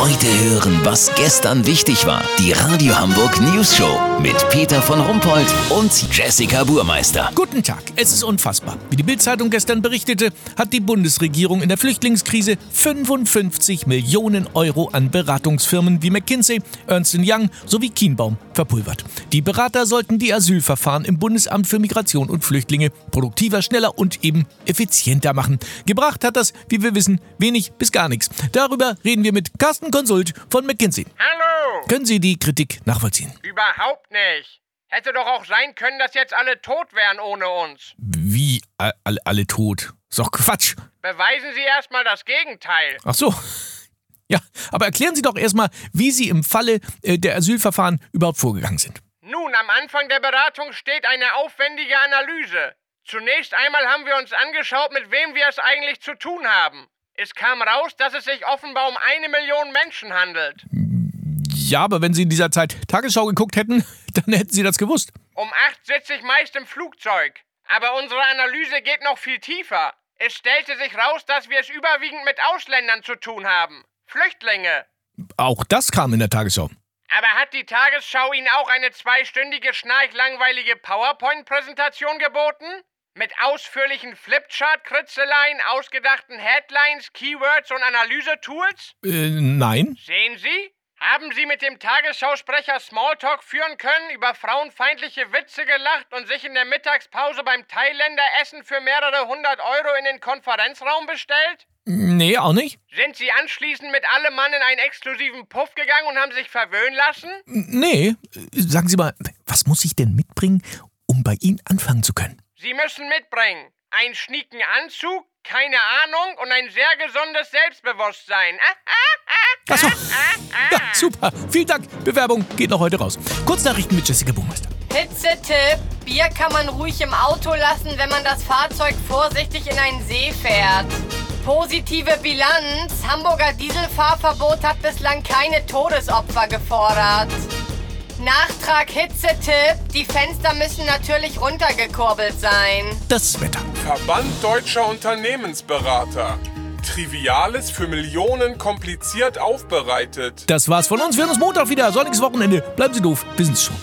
Heute hören, was gestern wichtig war. Die Radio Hamburg News Show mit Peter von Rumpold und Jessica Burmeister. Guten Tag. Es ist unfassbar. Wie die Bildzeitung gestern berichtete, hat die Bundesregierung in der Flüchtlingskrise 55 Millionen Euro an Beratungsfirmen wie McKinsey, Ernst Young sowie Kienbaum verpulvert. Die Berater sollten die Asylverfahren im Bundesamt für Migration und Flüchtlinge produktiver, schneller und eben effizienter machen. Gebracht hat das, wie wir wissen, wenig bis gar nichts. Darüber reden wir mit Carsten Konsult von McKinsey. Hallo! Können Sie die Kritik nachvollziehen? Überhaupt nicht. Hätte doch auch sein können, dass jetzt alle tot wären ohne uns. Wie alle, alle tot? Ist doch Quatsch. Beweisen Sie erstmal das Gegenteil. Ach so. Ja, aber erklären Sie doch erstmal, wie Sie im Falle äh, der Asylverfahren überhaupt vorgegangen sind. Nun, am Anfang der Beratung steht eine aufwendige Analyse. Zunächst einmal haben wir uns angeschaut, mit wem wir es eigentlich zu tun haben. Es kam raus, dass es sich offenbar um eine Million Menschen handelt. Ja, aber wenn Sie in dieser Zeit Tagesschau geguckt hätten, dann hätten Sie das gewusst. Um acht sitze ich meist im Flugzeug. Aber unsere Analyse geht noch viel tiefer. Es stellte sich raus, dass wir es überwiegend mit Ausländern zu tun haben. Flüchtlinge. Auch das kam in der Tagesschau. Aber hat die Tagesschau Ihnen auch eine zweistündige schnarchlangweilige PowerPoint-Präsentation geboten? Mit ausführlichen Flipchart-Kritzeleien, ausgedachten Headlines, Keywords und Analysetools? Äh, nein. Sehen Sie? Haben Sie mit dem Tagesschausprecher Smalltalk führen können, über frauenfeindliche Witze gelacht und sich in der Mittagspause beim Thailänderessen für mehrere hundert Euro in den Konferenzraum bestellt? Nee, auch nicht. Sind Sie anschließend mit allem Mann in einen exklusiven Puff gegangen und haben sich verwöhnen lassen? Nee. Sagen Sie mal, was muss ich denn mitbringen, um bei Ihnen anfangen zu können? Sie müssen mitbringen. Einen schnieken Anzug, keine Ahnung und ein sehr gesundes Selbstbewusstsein. Ah, ah, ah, Ach so. ah, ah. Ja, super. Vielen Dank. Bewerbung geht noch heute raus. Kurznachrichten mit Jessica Buchmeister. Hitzetipp. Bier kann man ruhig im Auto lassen, wenn man das Fahrzeug vorsichtig in einen See fährt. Positive Bilanz. Hamburger Dieselfahrverbot hat bislang keine Todesopfer gefordert. Nachtrag Hitzetipp. Die Fenster müssen natürlich runtergekurbelt sein. Das Wetter. Verband Deutscher Unternehmensberater. Triviales für Millionen kompliziert aufbereitet. Das war's von uns. Wir hören uns Montag wieder. Sonniges Wochenende. Bleiben Sie doof. Wir sind's schon.